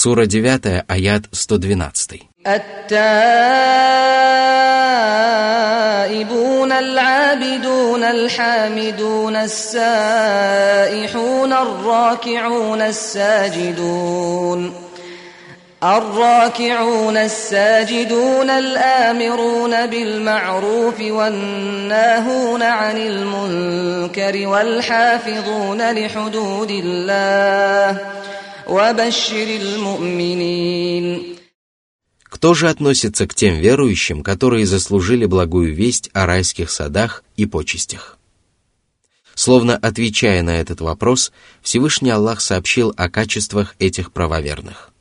Сура 9, аят 112. التائبون العابدون الحامدون السائحون الراكعون الساجدون الراكعون الساجدون الآمرون بالمعروف والناهون عن المنكر والحافظون لحدود الله وبشر المؤمنين Кто же относится к тем верующим, которые заслужили благую весть о райских садах и почестях? Словно отвечая на этот вопрос, Всевышний Аллах сообщил о качествах этих правоверных.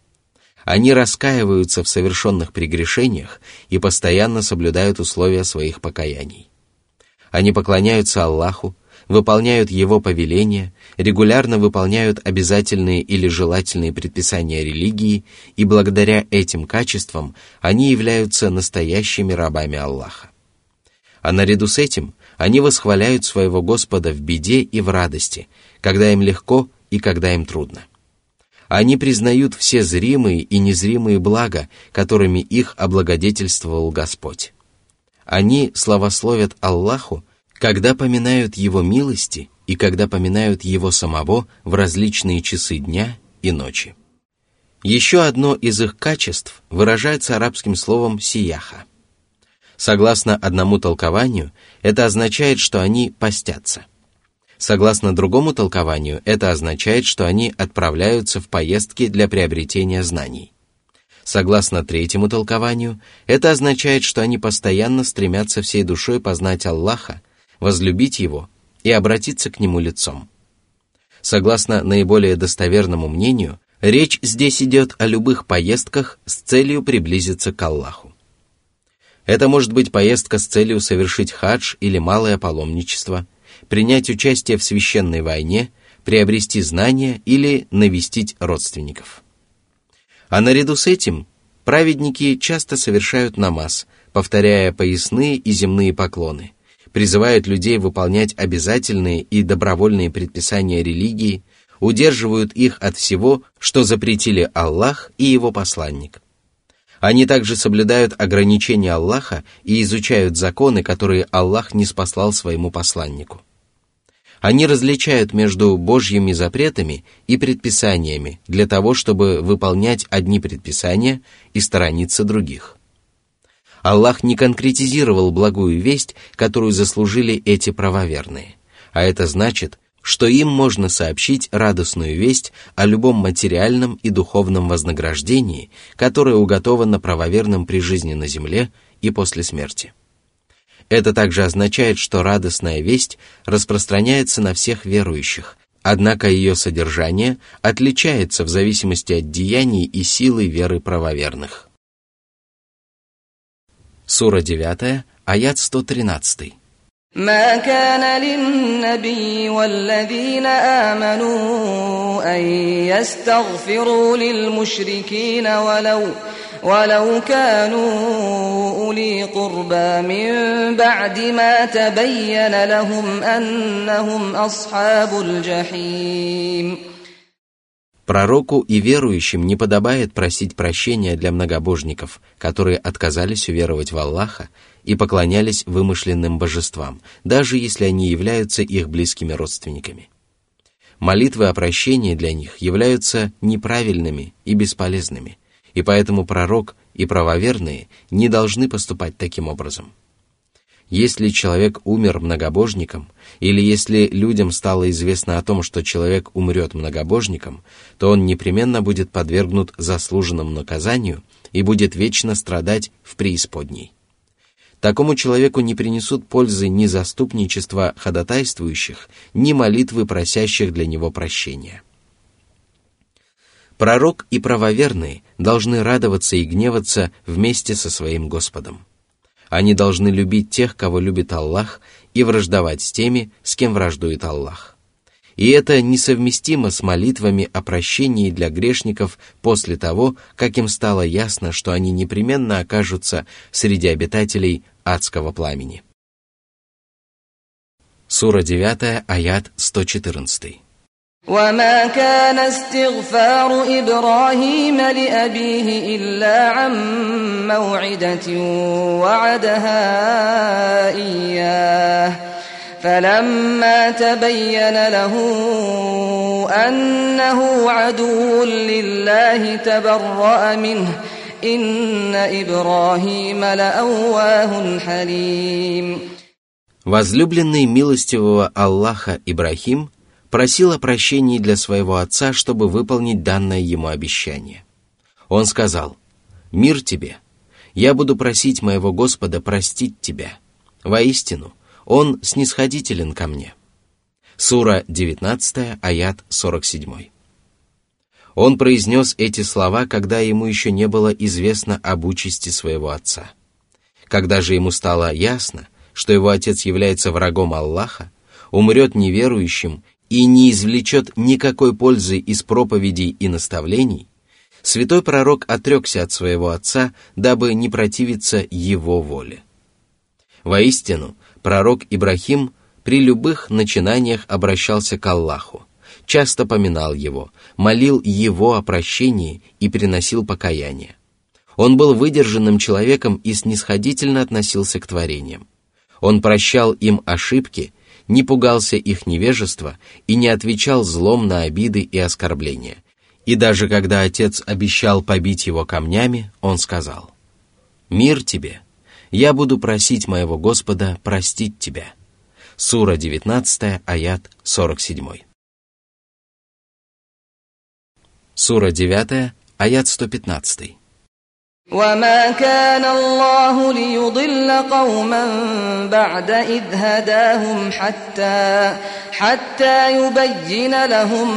Они раскаиваются в совершенных прегрешениях и постоянно соблюдают условия своих покаяний. Они поклоняются Аллаху, выполняют Его повеления, регулярно выполняют обязательные или желательные предписания религии, и благодаря этим качествам они являются настоящими рабами Аллаха. А наряду с этим они восхваляют своего Господа в беде и в радости, когда им легко и когда им трудно. Они признают все зримые и незримые блага, которыми их облагодетельствовал Господь. Они славословят Аллаху, когда поминают Его милости и когда поминают Его самого в различные часы дня и ночи. Еще одно из их качеств выражается арабским словом «сияха». Согласно одному толкованию, это означает, что они постятся. Согласно другому толкованию, это означает, что они отправляются в поездки для приобретения знаний. Согласно третьему толкованию, это означает, что они постоянно стремятся всей душой познать Аллаха возлюбить его и обратиться к нему лицом. Согласно наиболее достоверному мнению, речь здесь идет о любых поездках с целью приблизиться к Аллаху. Это может быть поездка с целью совершить хадж или малое паломничество, принять участие в священной войне, приобрести знания или навестить родственников. А наряду с этим праведники часто совершают намаз, повторяя поясные и земные поклоны – призывают людей выполнять обязательные и добровольные предписания религии, удерживают их от всего, что запретили Аллах и его посланник. Они также соблюдают ограничения Аллаха и изучают законы, которые Аллах не спаслал своему посланнику. Они различают между Божьими запретами и предписаниями для того, чтобы выполнять одни предписания и сторониться других. Аллах не конкретизировал благую весть, которую заслужили эти правоверные. А это значит, что им можно сообщить радостную весть о любом материальном и духовном вознаграждении, которое уготовано правоверным при жизни на земле и после смерти. Это также означает, что радостная весть распространяется на всех верующих, однако ее содержание отличается в зависимости от деяний и силы веры правоверных. Сура 9, аят 113. ما كان للنبي والذين آمنوا أن يستغفروا للمشركين ولو ولو كانوا أولي قربى من بعد ما تبين لهم أنهم أصحاب الجحيم Пророку и верующим не подобает просить прощения для многобожников, которые отказались уверовать в Аллаха и поклонялись вымышленным божествам, даже если они являются их близкими родственниками. Молитвы о прощении для них являются неправильными и бесполезными, и поэтому пророк и правоверные не должны поступать таким образом. Если человек умер многобожником, или если людям стало известно о том, что человек умрет многобожником, то он непременно будет подвергнут заслуженному наказанию и будет вечно страдать в преисподней. Такому человеку не принесут пользы ни заступничества ходатайствующих, ни молитвы просящих для него прощения. Пророк и правоверные должны радоваться и гневаться вместе со своим Господом. Они должны любить тех, кого любит Аллах, и враждовать с теми, с кем враждует Аллах. И это несовместимо с молитвами о прощении для грешников после того, как им стало ясно, что они непременно окажутся среди обитателей адского пламени. Сура 9, аят 114. وما كان استغفار إبراهيم لأبيه إلا عن موعدة وعدها إياه فلما تبين له أنه عدو لله تبرأ منه إن إبراهيم لأواه حليم Возлюбленный милостивого Аллаха Ибрахим просил о прощении для своего отца, чтобы выполнить данное ему обещание. Он сказал, «Мир тебе! Я буду просить моего Господа простить тебя. Воистину, Он снисходителен ко мне». Сура 19, аят 47. Он произнес эти слова, когда ему еще не было известно об участи своего отца. Когда же ему стало ясно, что его отец является врагом Аллаха, умрет неверующим и не извлечет никакой пользы из проповедей и наставлений, святой пророк отрекся от своего отца, дабы не противиться его воле. Воистину, пророк Ибрахим при любых начинаниях обращался к Аллаху, часто поминал его, молил его о прощении и приносил покаяние. Он был выдержанным человеком и снисходительно относился к творениям. Он прощал им ошибки, не пугался их невежества и не отвечал злом на обиды и оскорбления. И даже когда отец обещал побить его камнями, он сказал, «Мир тебе! Я буду просить моего Господа простить тебя». Сура 19, аят 47. Сура 9, аят 115. وما كان الله ليضل قوما بعد إذ هداهم حتى حتى يبين لهم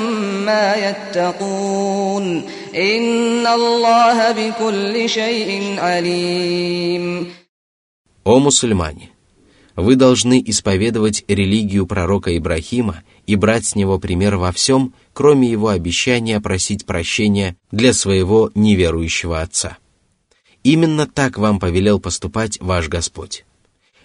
ما يتقون إن الله بكل شيء عليم О мусульмане! Вы должны исповедовать религию пророка Ибрахима и брать с него пример во всем, кроме его обещания просить прощения для своего неверующего отца. Именно так вам повелел поступать ваш Господь.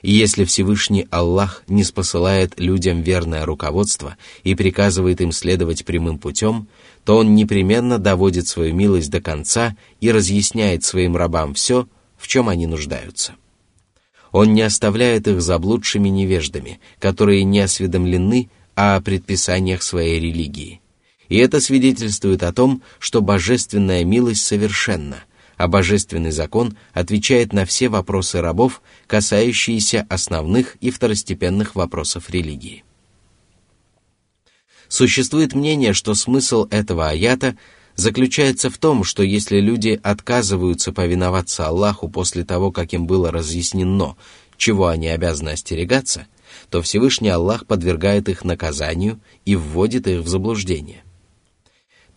И если Всевышний Аллах не спосылает людям верное руководство и приказывает им следовать прямым путем, то Он непременно доводит свою милость до конца и разъясняет своим рабам все, в чем они нуждаются. Он не оставляет их заблудшими невеждами, которые не осведомлены о предписаниях своей религии. И это свидетельствует о том, что божественная милость совершенна, а божественный закон отвечает на все вопросы рабов, касающиеся основных и второстепенных вопросов религии. Существует мнение, что смысл этого аята заключается в том, что если люди отказываются повиноваться Аллаху после того, как им было разъяснено, чего они обязаны остерегаться, то Всевышний Аллах подвергает их наказанию и вводит их в заблуждение.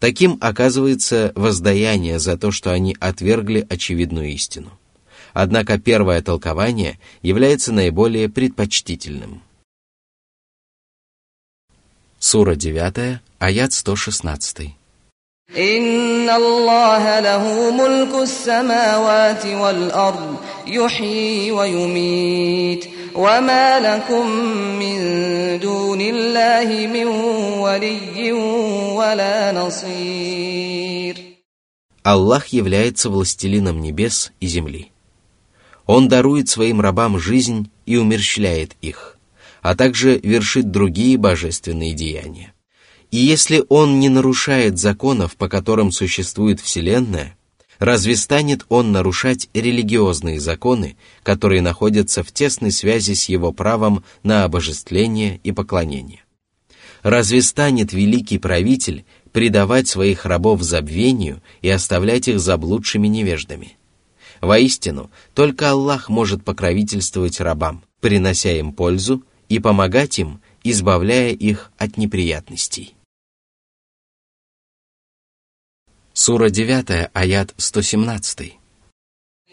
Таким оказывается воздаяние за то, что они отвергли очевидную истину. Однако первое толкование является наиболее предпочтительным. Сура 9, аят 116. إن الله له ملك السماوات والأرض يحيي ويميت وما لكم من دون الله من ولي ولا نصير Аллах является властелином небес и земли. Он дарует своим рабам жизнь и умерщвляет их, а также вершит другие божественные деяния. И если он не нарушает законов, по которым существует Вселенная, разве станет он нарушать религиозные законы, которые находятся в тесной связи с его правом на обожествление и поклонение? Разве станет великий правитель предавать своих рабов забвению и оставлять их заблудшими невеждами? Воистину, только Аллах может покровительствовать рабам, принося им пользу и помогать им, избавляя их от неприятностей. Сура 9, аят 117.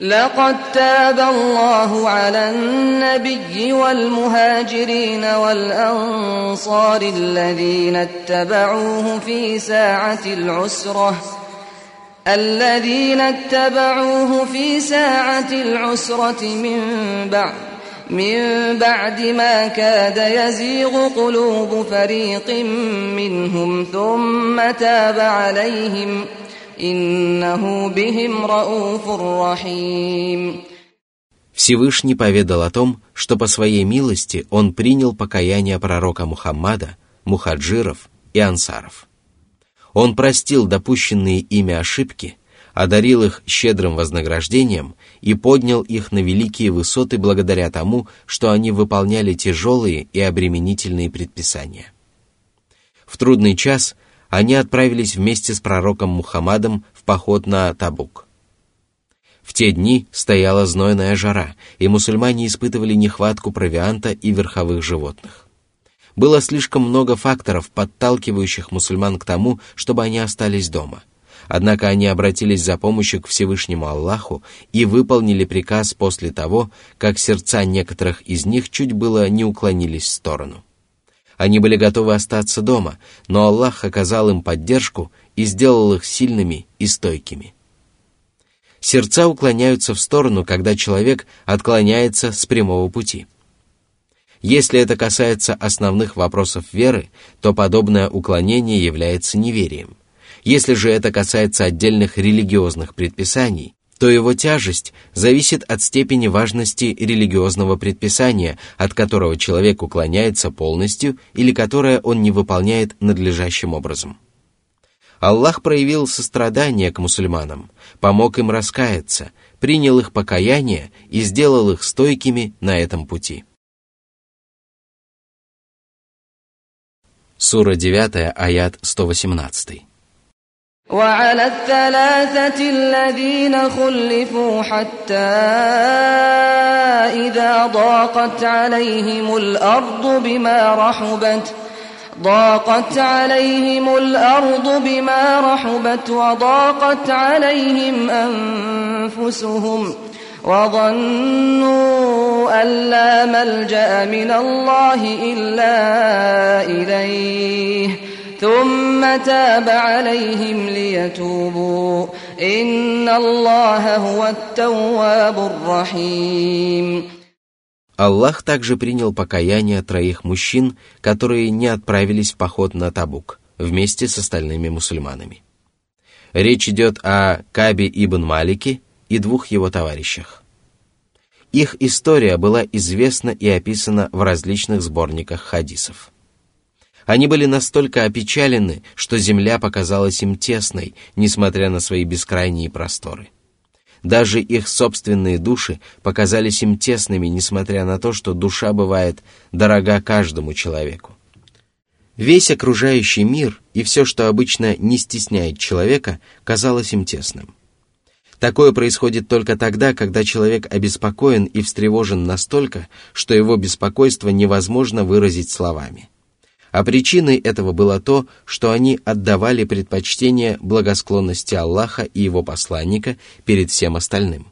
لقد تاب الله على النبي والمهاجرين والأنصار الذين اتبعوه في ساعة العسرة الذين اتبعوه في ساعة العسرة من بعد من بعد ما كاد يزيغ قلوب فريق منهم ثم تاب عليهم иннаху бихим рауфур рахим. Всевышний поведал о том, что по своей милости он принял покаяние пророка Мухаммада, мухаджиров и ансаров. Он простил допущенные ими ошибки, одарил их щедрым вознаграждением и поднял их на великие высоты благодаря тому, что они выполняли тяжелые и обременительные предписания. В трудный час – они отправились вместе с пророком Мухаммадом в поход на Табук – в те дни стояла знойная жара, и мусульмане испытывали нехватку провианта и верховых животных. Было слишком много факторов, подталкивающих мусульман к тому, чтобы они остались дома. Однако они обратились за помощью к Всевышнему Аллаху и выполнили приказ после того, как сердца некоторых из них чуть было не уклонились в сторону. Они были готовы остаться дома, но Аллах оказал им поддержку и сделал их сильными и стойкими – сердца уклоняются в сторону, когда человек отклоняется с прямого пути. Если это касается основных вопросов веры, то подобное уклонение является неверием. Если же это касается отдельных религиозных предписаний, то его тяжесть зависит от степени важности религиозного предписания, от которого человек уклоняется полностью или которое он не выполняет надлежащим образом. Аллах проявил сострадание к мусульманам, помог им раскаяться, принял их покаяние и сделал их стойкими на этом пути. Сура 9, аят 118. وعلى الثلاثة الذين خلفوا حتى إذا ضاقت عليهم الأرض بما رحبت ضاقت عليهم الأرض بما رحبت وضاقت عليهم أنفسهم وظنوا أن لا ملجأ من الله إلا إليه. ثم تاب عليهم ليتوبوا إن الله هو التواب الرحيم Аллах также принял покаяние троих мужчин, которые не отправились в поход на Табук вместе с остальными мусульманами. Речь идет о Кабе ибн Малике и двух его товарищах. Их история была известна и описана в различных сборниках хадисов. Они были настолько опечалены, что земля показалась им тесной, несмотря на свои бескрайние просторы – даже их собственные души показались им тесными, несмотря на то, что душа бывает дорога каждому человеку. Весь окружающий мир и все, что обычно не стесняет человека, казалось им тесным. Такое происходит только тогда, когда человек обеспокоен и встревожен настолько, что его беспокойство невозможно выразить словами – а причиной этого было то, что они отдавали предпочтение благосклонности Аллаха и его посланника перед всем остальным.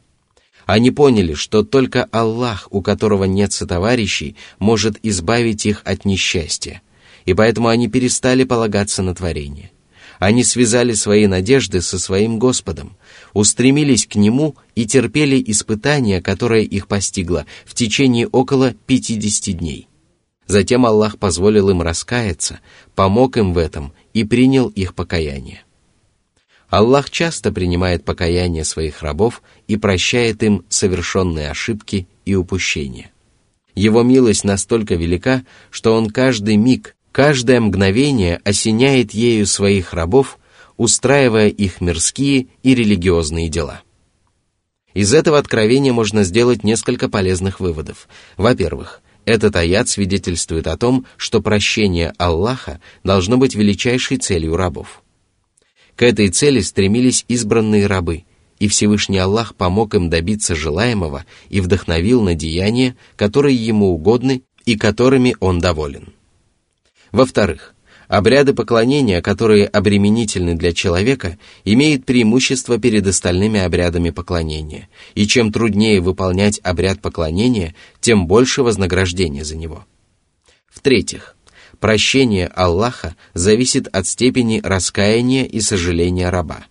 Они поняли, что только Аллах, у которого нет сотоварищей, может избавить их от несчастья, и поэтому они перестали полагаться на творение. Они связали свои надежды со своим Господом, устремились к Нему и терпели испытания, которое их постигло в течение около 50 дней – Затем Аллах позволил им раскаяться, помог им в этом и принял их покаяние. Аллах часто принимает покаяние своих рабов и прощает им совершенные ошибки и упущения. Его милость настолько велика, что Он каждый миг, каждое мгновение осеняет ею своих рабов, устраивая их мирские и религиозные дела. Из этого откровения можно сделать несколько полезных выводов. Во-первых, этот аят свидетельствует о том, что прощение Аллаха должно быть величайшей целью рабов. К этой цели стремились избранные рабы, и Всевышний Аллах помог им добиться желаемого и вдохновил на деяния, которые ему угодны и которыми он доволен. Во-вторых, Обряды поклонения, которые обременительны для человека, имеют преимущество перед остальными обрядами поклонения, и чем труднее выполнять обряд поклонения, тем больше вознаграждения за него. В-третьих, прощение Аллаха зависит от степени раскаяния и сожаления раба.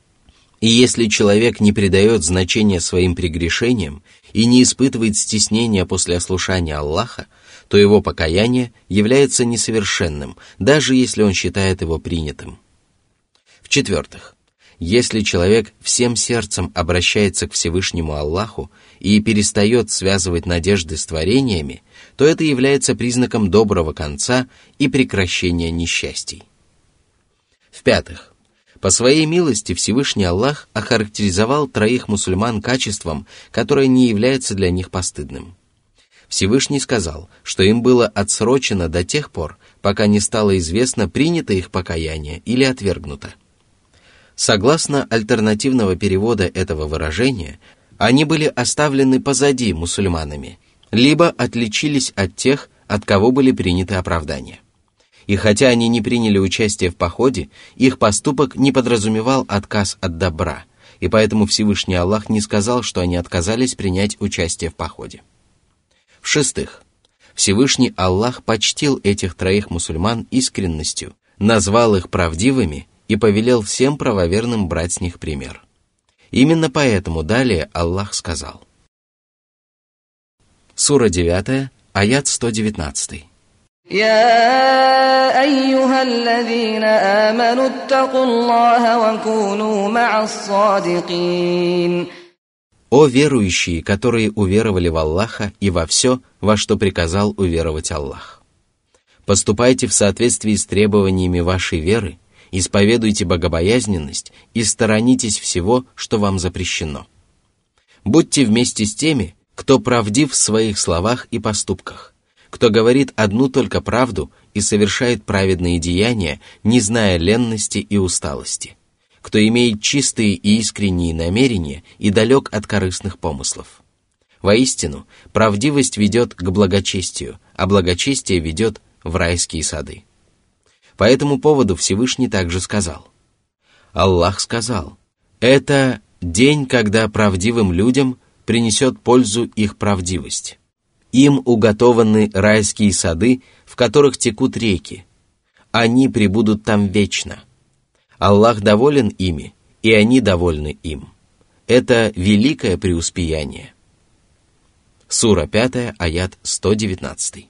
И если человек не придает значения своим прегрешениям и не испытывает стеснения после ослушания Аллаха, то его покаяние является несовершенным, даже если он считает его принятым. В-четвертых, если человек всем сердцем обращается к Всевышнему Аллаху и перестает связывать надежды с творениями, то это является признаком доброго конца и прекращения несчастий. В-пятых, по своей милости Всевышний Аллах охарактеризовал троих мусульман качеством, которое не является для них постыдным. Всевышний сказал, что им было отсрочено до тех пор, пока не стало известно, принято их покаяние или отвергнуто. Согласно альтернативного перевода этого выражения, они были оставлены позади мусульманами, либо отличились от тех, от кого были приняты оправдания. И хотя они не приняли участие в походе, их поступок не подразумевал отказ от добра, и поэтому Всевышний Аллах не сказал, что они отказались принять участие в походе. В-шестых, Всевышний Аллах почтил этих троих мусульман искренностью, назвал их правдивыми и повелел всем правоверным брать с них пример. Именно поэтому далее Аллах сказал. Сура 9, аят 119. يا أيها الذين آمنوا اتقوا الله وكونوا مع الصادقين о верующие, которые уверовали в Аллаха и во все, во что приказал уверовать Аллах. Поступайте в соответствии с требованиями вашей веры, исповедуйте богобоязненность и сторонитесь всего, что вам запрещено. Будьте вместе с теми, кто правдив в своих словах и поступках, кто говорит одну только правду и совершает праведные деяния, не зная ленности и усталости, кто имеет чистые и искренние намерения и далек от корыстных помыслов. Воистину, правдивость ведет к благочестию, а благочестие ведет в райские сады. По этому поводу Всевышний также сказал. Аллах сказал, это день, когда правдивым людям принесет пользу их правдивость. Им уготованы райские сады, в которых текут реки. Они пребудут там вечно. Аллах доволен ими, и они довольны им. Это великое преуспеяние. Сура 5, аят 119.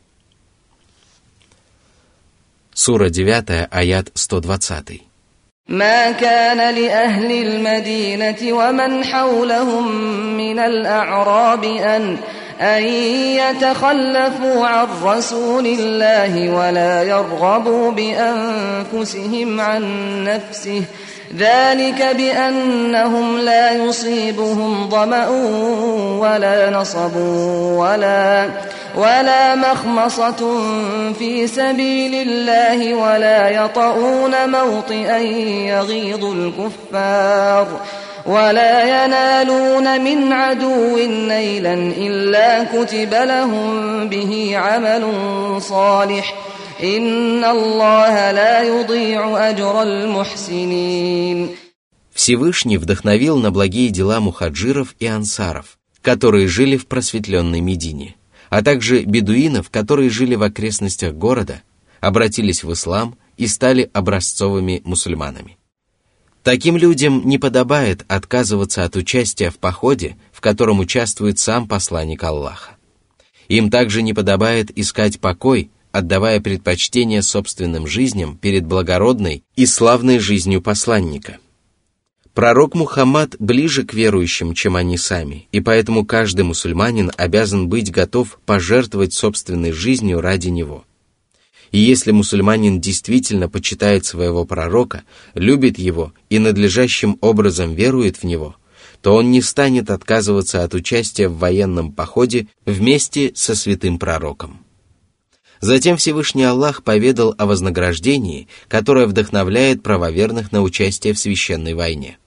Сура 9, аят 120. ما كان لأهل المدينة ومن حولهم من الأعراب أن أن يتخلفوا عن رسول الله ولا يرغبوا بأنفسهم عن نفسه. ذلك بأنهم لا يصيبهم ظمأ ولا نصب ولا ولا مخمصة في سبيل الله ولا يطؤون موطئا يغيظ الكفار. ولا ينالون من عدو نيلا إلا كتب لهم به عمل صالح إن الله لا يضيع أجر المحسنين Всевышний вдохновил на благие дела мухаджиров и ансаров, которые жили в просветленной Медине, а также бедуинов, которые жили в окрестностях города, обратились в ислам и стали образцовыми мусульманами. Таким людям не подобает отказываться от участия в походе, в котором участвует сам посланник Аллаха. Им также не подобает искать покой, отдавая предпочтение собственным жизням перед благородной и славной жизнью посланника. Пророк Мухаммад ближе к верующим, чем они сами, и поэтому каждый мусульманин обязан быть готов пожертвовать собственной жизнью ради него – и если мусульманин действительно почитает своего пророка, любит его и надлежащим образом верует в него, то он не станет отказываться от участия в военном походе вместе со святым пророком. Затем Всевышний Аллах поведал о вознаграждении, которое вдохновляет правоверных на участие в священной войне.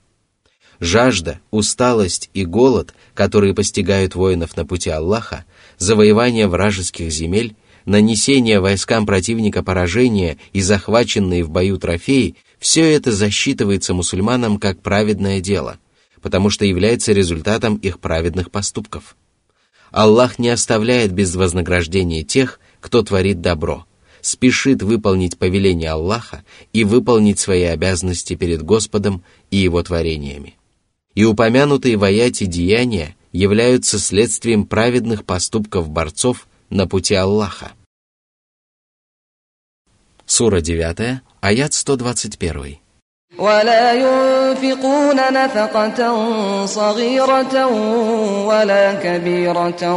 Жажда, усталость и голод, которые постигают воинов на пути Аллаха, завоевание вражеских земель – нанесение войскам противника поражения и захваченные в бою трофеи, все это засчитывается мусульманам как праведное дело, потому что является результатом их праведных поступков. Аллах не оставляет без вознаграждения тех, кто творит добро, спешит выполнить повеление Аллаха и выполнить свои обязанности перед Господом и Его творениями. И упомянутые в аяте деяния являются следствием праведных поступков борцов на пути Аллаха. Сура 9, аят 121. ولا ينفقون نفقة صغيرة ولا كبيرة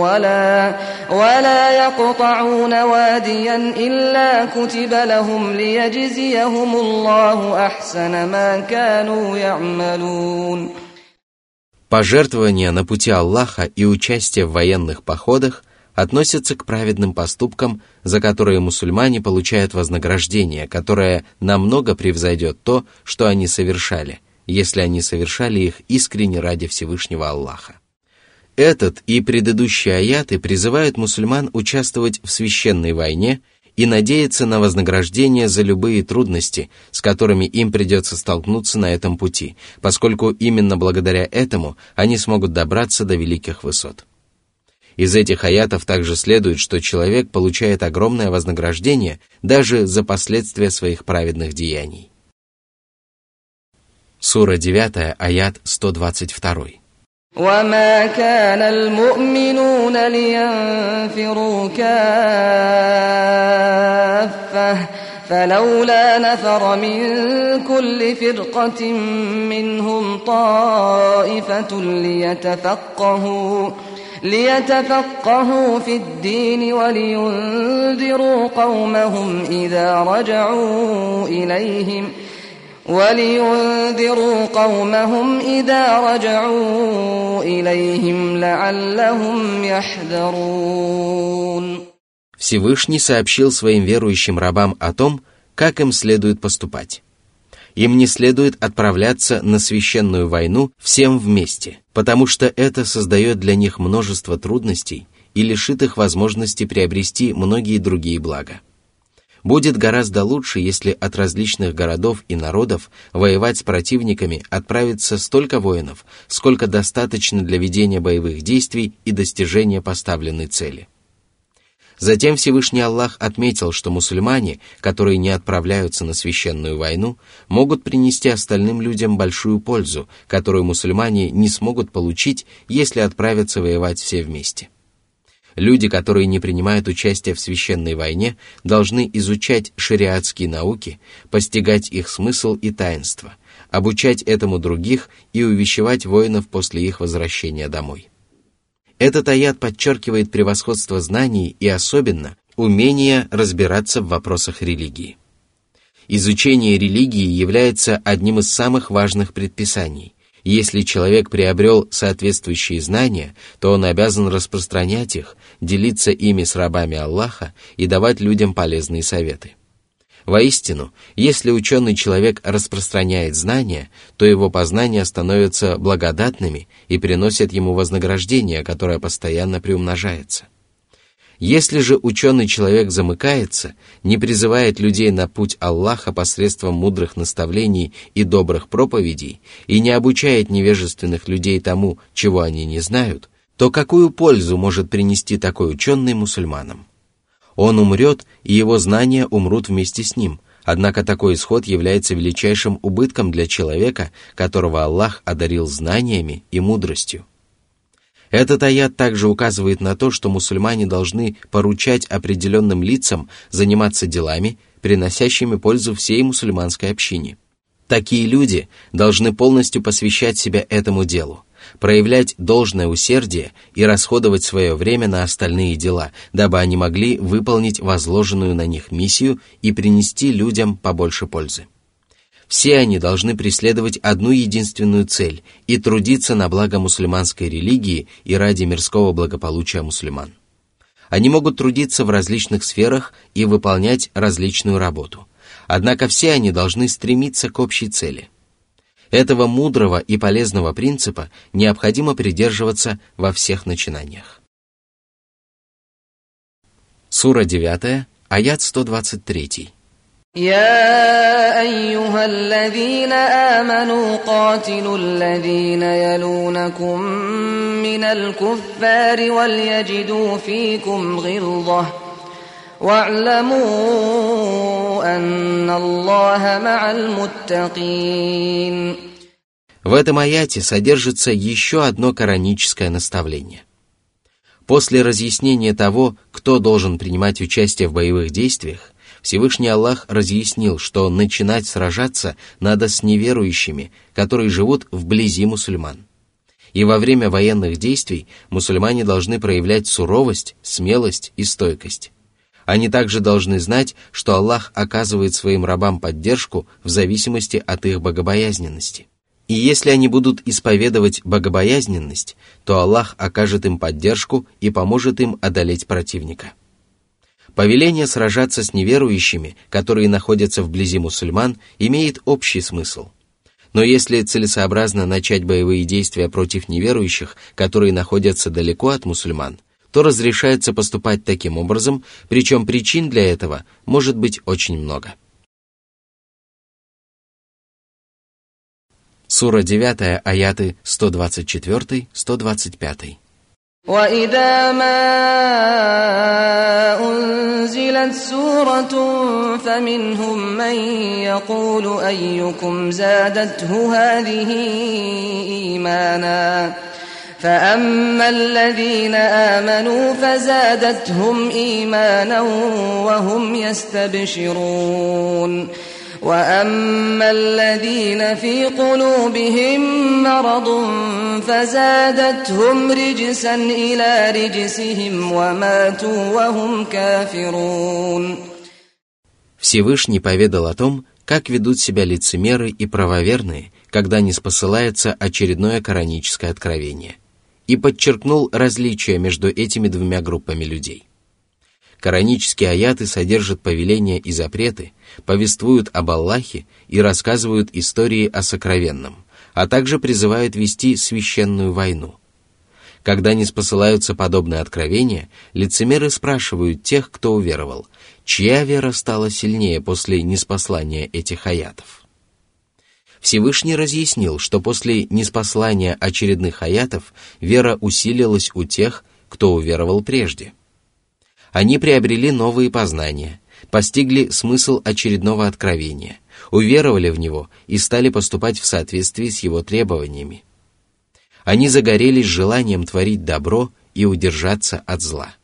ولا ولا يقطعون واديا إلا كتب لهم ليجزيهم الله أحسن ما كانوا يعملون Пожертвования на пути Аллаха и участие в военных походах относятся к праведным поступкам, за которые мусульмане получают вознаграждение, которое намного превзойдет то, что они совершали, если они совершали их искренне ради Всевышнего Аллаха. Этот и предыдущие аяты призывают мусульман участвовать в священной войне и надеяться на вознаграждение за любые трудности, с которыми им придется столкнуться на этом пути, поскольку именно благодаря этому они смогут добраться до великих высот. Из этих аятов также следует, что человек получает огромное вознаграждение даже за последствия своих праведных деяний. Сура 9, аят 122. وما كان المؤمنون لينفروا كافة فلولا نفر من كل فرقة منهم طائفة ليتفقهوا ليتفقهوا في الدين ولينذروا قومهم إذا رجعوا إليهم ۖ ولينذروا قومهم إذا رجعوا إليهم لعلهم يحذرون Всевышний сообщил своим верующим рабам о том, как им следует поступать. Им не следует отправляться на священную войну всем вместе, потому что это создает для них множество трудностей и лишит их возможности приобрести многие другие блага. Будет гораздо лучше, если от различных городов и народов воевать с противниками отправится столько воинов, сколько достаточно для ведения боевых действий и достижения поставленной цели. Затем Всевышний Аллах отметил, что мусульмане, которые не отправляются на священную войну, могут принести остальным людям большую пользу, которую мусульмане не смогут получить, если отправятся воевать все вместе. Люди, которые не принимают участие в священной войне, должны изучать шариатские науки, постигать их смысл и таинство, обучать этому других и увещевать воинов после их возвращения домой. Этот аят подчеркивает превосходство знаний и особенно умение разбираться в вопросах религии. Изучение религии является одним из самых важных предписаний, если человек приобрел соответствующие знания, то он обязан распространять их, делиться ими с рабами Аллаха и давать людям полезные советы. Воистину, если ученый человек распространяет знания, то его познания становятся благодатными и приносят ему вознаграждение, которое постоянно приумножается. Если же ученый человек замыкается, не призывает людей на путь Аллаха посредством мудрых наставлений и добрых проповедей и не обучает невежественных людей тому, чего они не знают, то какую пользу может принести такой ученый мусульманам? Он умрет, и его знания умрут вместе с ним, однако такой исход является величайшим убытком для человека, которого Аллах одарил знаниями и мудростью. Этот аят также указывает на то, что мусульмане должны поручать определенным лицам заниматься делами, приносящими пользу всей мусульманской общине. Такие люди должны полностью посвящать себя этому делу, проявлять должное усердие и расходовать свое время на остальные дела, дабы они могли выполнить возложенную на них миссию и принести людям побольше пользы. Все они должны преследовать одну единственную цель и трудиться на благо мусульманской религии и ради мирского благополучия мусульман. Они могут трудиться в различных сферах и выполнять различную работу. Однако все они должны стремиться к общей цели. Этого мудрого и полезного принципа необходимо придерживаться во всех начинаниях. Сура 9, аят 123. يا أيها الذين آمنوا قاتلوا الذين يلونكم من الكفار وليجدوا فيكم غلظة واعلموا أن الله مع المتقين В этом аяте содержится еще одно кораническое наставление. После разъяснения того, кто должен принимать участие в боевых действиях, Всевышний Аллах разъяснил, что начинать сражаться надо с неверующими, которые живут вблизи мусульман. И во время военных действий мусульмане должны проявлять суровость, смелость и стойкость. они также должны знать, что Аллах оказывает своим рабам поддержку в зависимости от их богобоязненности. И если они будут исповедовать богобоязненность, то Аллах окажет им поддержку и поможет им одолеть противника. Повеление сражаться с неверующими, которые находятся вблизи мусульман, имеет общий смысл. Но если целесообразно начать боевые действия против неверующих, которые находятся далеко от мусульман, то разрешается поступать таким образом, причем причин для этого может быть очень много. Сура 9, аяты 124-125. وإذا ما أنزلت سورة فمنهم من يقول أيكم زادته هذه إيمانا فأما الذين آمنوا فزادتهم إيمانا وهم يستبشرون واما الذين في قلوبهم مرض فزادتهم رجسا الى رجسهم وماتوا وهم كافرون Всевышний поведал о том, как ведут себя лицемеры и правоверные, когда не спосылается очередное кораническое откровение, и подчеркнул различия между этими двумя группами людей – Коранические аяты содержат повеления и запреты, повествуют об Аллахе и рассказывают истории о сокровенном, а также призывают вести священную войну. Когда не спосылаются подобные откровения, лицемеры спрашивают тех, кто уверовал, чья вера стала сильнее после неспослания этих аятов. Всевышний разъяснил, что после неспослания очередных аятов вера усилилась у тех, кто уверовал прежде – они приобрели новые познания, постигли смысл очередного откровения, уверовали в него и стали поступать в соответствии с его требованиями. Они загорелись желанием творить добро и удержаться от зла.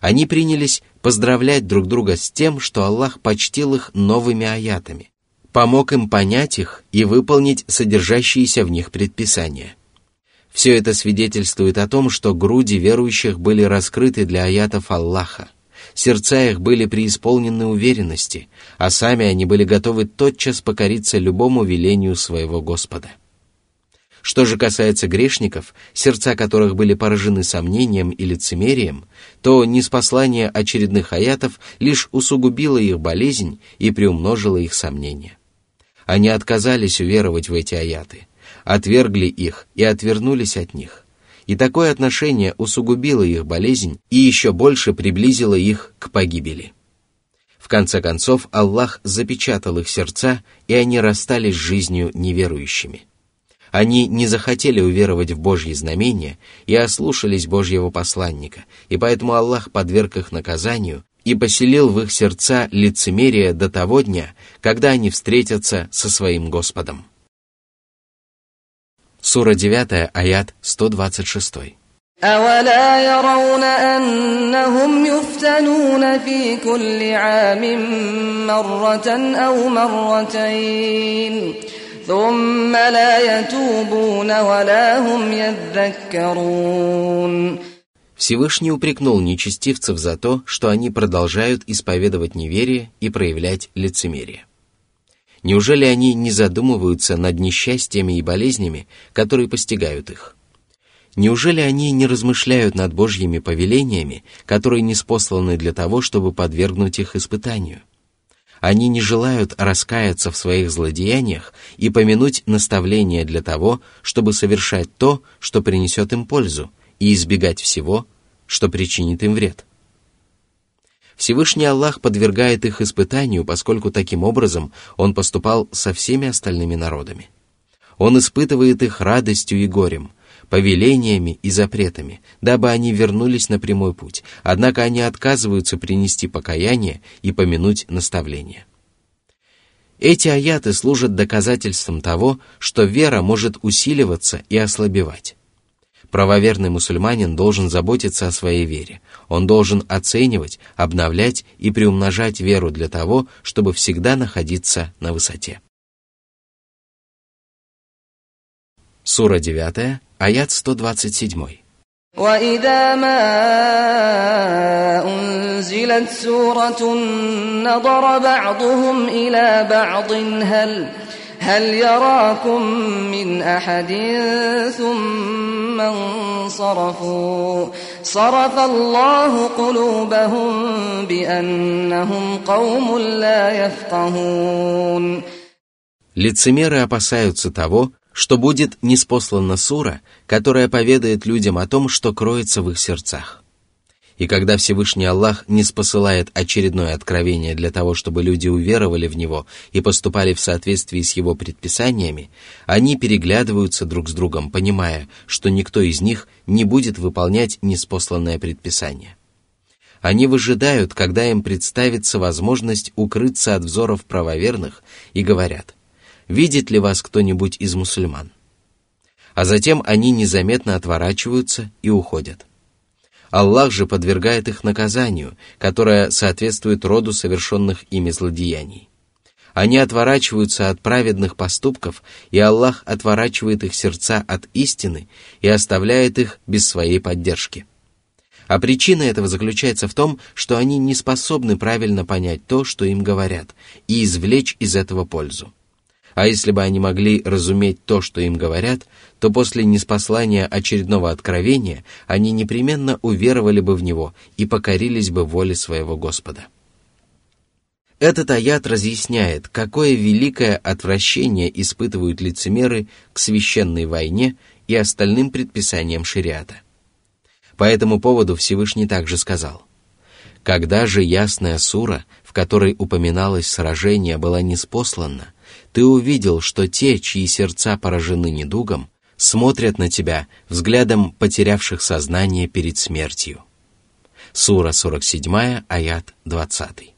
Они принялись поздравлять друг друга с тем, что Аллах почтил их новыми аятами, помог им понять их и выполнить содержащиеся в них предписания – все это свидетельствует о том, что груди верующих были раскрыты для аятов Аллаха, сердца их были преисполнены уверенности, а сами они были готовы тотчас покориться любому велению своего Господа. Что же касается грешников, сердца которых были поражены сомнением и лицемерием, то неспослание очередных аятов лишь усугубило их болезнь и приумножило их сомнения. Они отказались уверовать в эти аяты – отвергли их и отвернулись от них. И такое отношение усугубило их болезнь и еще больше приблизило их к погибели. В конце концов, Аллах запечатал их сердца, и они расстались с жизнью неверующими. Они не захотели уверовать в Божьи знамения и ослушались Божьего посланника, и поэтому Аллах подверг их наказанию и поселил в их сердца лицемерие до того дня, когда они встретятся со своим Господом. Сура 9, аят 126. أولا يرون أنهم يفتنون في كل عام مرة أو مرتين ثم لا يتوبون ولا هم يذكرون Всевышний упрекнул нечестивцев за то, что они продолжают исповедовать неверие и проявлять лицемерие. Неужели они не задумываются над несчастьями и болезнями, которые постигают их? Неужели они не размышляют над Божьими повелениями, которые не спосланы для того, чтобы подвергнуть их испытанию? Они не желают раскаяться в своих злодеяниях и помянуть наставления для того, чтобы совершать то, что принесет им пользу, и избегать всего, что причинит им вред. Всевышний Аллах подвергает их испытанию, поскольку таким образом Он поступал со всеми остальными народами. Он испытывает их радостью и горем, повелениями и запретами, дабы они вернулись на прямой путь, однако они отказываются принести покаяние и помянуть наставление. Эти аяты служат доказательством того, что вера может усиливаться и ослабевать. Правоверный мусульманин должен заботиться о своей вере. Он должен оценивать, обновлять и приумножать веру для того, чтобы всегда находиться на высоте. Сура 9, аят 127. وإذا ما أنزلت سورة نظر بعضهم إلى بعض هل هل يراكم من أحد ثم انصرفوا صرف الله قلوبهم بأنهم قوم لا يفقهون Лицемеры опасаются того, что будет неспослана сура, которая поведает людям о том, что кроется в их сердцах. И когда Всевышний Аллах не спосылает очередное откровение для того, чтобы люди уверовали в него и поступали в соответствии с его предписаниями, они переглядываются друг с другом, понимая, что никто из них не будет выполнять неспосланное предписание. Они выжидают, когда им представится возможность укрыться от взоров правоверных, и говорят – видит ли вас кто-нибудь из мусульман. А затем они незаметно отворачиваются и уходят. Аллах же подвергает их наказанию, которое соответствует роду совершенных ими злодеяний. Они отворачиваются от праведных поступков, и Аллах отворачивает их сердца от истины и оставляет их без своей поддержки. А причина этого заключается в том, что они не способны правильно понять то, что им говорят, и извлечь из этого пользу. А если бы они могли разуметь то, что им говорят, то после неспослания очередного откровения они непременно уверовали бы в него и покорились бы воле своего Господа. Этот аят разъясняет, какое великое отвращение испытывают лицемеры к священной войне и остальным предписаниям шариата. По этому поводу Всевышний также сказал, «Когда же ясная сура, в которой упоминалось сражение, была неспослана, ты увидел, что те, чьи сердца поражены недугом, смотрят на тебя взглядом потерявших сознание перед смертью. Сура 47, аят 20.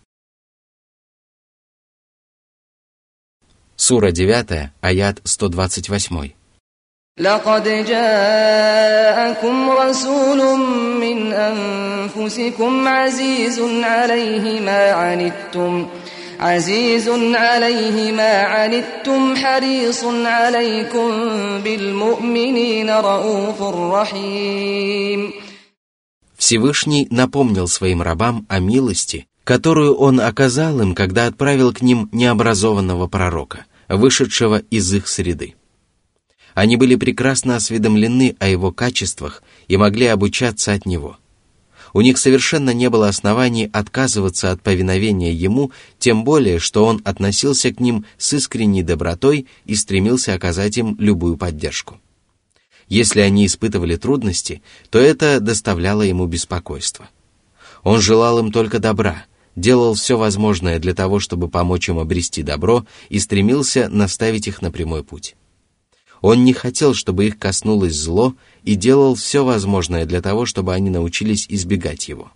Сура 9, аят 128. لقد جاءكم رسول من أنفسكم عزيز عليه ما عنتم عزيز عليه ما عنتم حريص عليكم بالمؤمنين رؤوف رحيم Всевышний напомнил своим рабам о милости, которую он оказал им, когда отправил к ним необразованного пророка, вышедшего из их среды. Они были прекрасно осведомлены о его качествах и могли обучаться от него – у них совершенно не было оснований отказываться от повиновения ему, тем более, что он относился к ним с искренней добротой и стремился оказать им любую поддержку. Если они испытывали трудности, то это доставляло ему беспокойство. Он желал им только добра, делал все возможное для того, чтобы помочь им обрести добро и стремился наставить их на прямой путь. Он не хотел, чтобы их коснулось зло, и делал все возможное для того, чтобы они научились избегать его.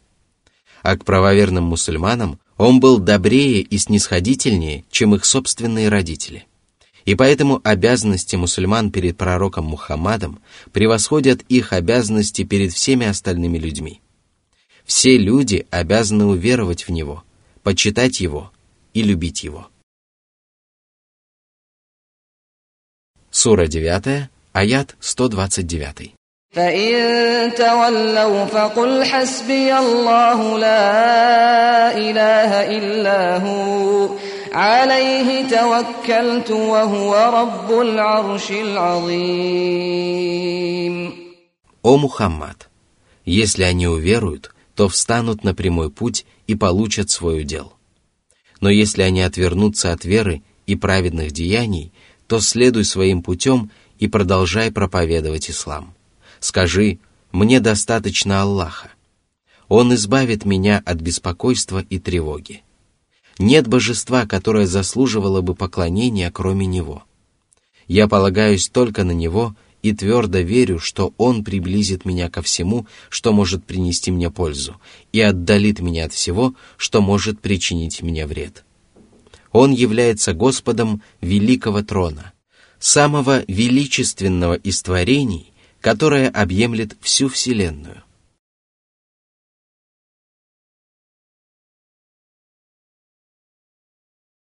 А к правоверным мусульманам он был добрее и снисходительнее, чем их собственные родители. И поэтому обязанности мусульман перед пророком Мухаммадом превосходят их обязанности перед всеми остальными людьми. Все люди обязаны уверовать в Него, почитать Его и любить Его. Сура 9, аят 129. فإن تولوا فقل حسبي الله لا إله إلا هو عليه توكلت وهو رب العرش العظيم О Мухаммад, если они уверуют, то встанут на прямой путь и получат свой удел. Но если они отвернутся от веры и праведных деяний, то следуй своим путем и продолжай проповедовать ислам. Скажи, мне достаточно Аллаха. Он избавит меня от беспокойства и тревоги. Нет божества, которое заслуживало бы поклонения, кроме Него. Я полагаюсь только на Него и твердо верю, что Он приблизит меня ко всему, что может принести мне пользу, и отдалит меня от всего, что может причинить мне вред. Он является Господом великого трона, самого величественного из творений, которое объемлет всю Вселенную.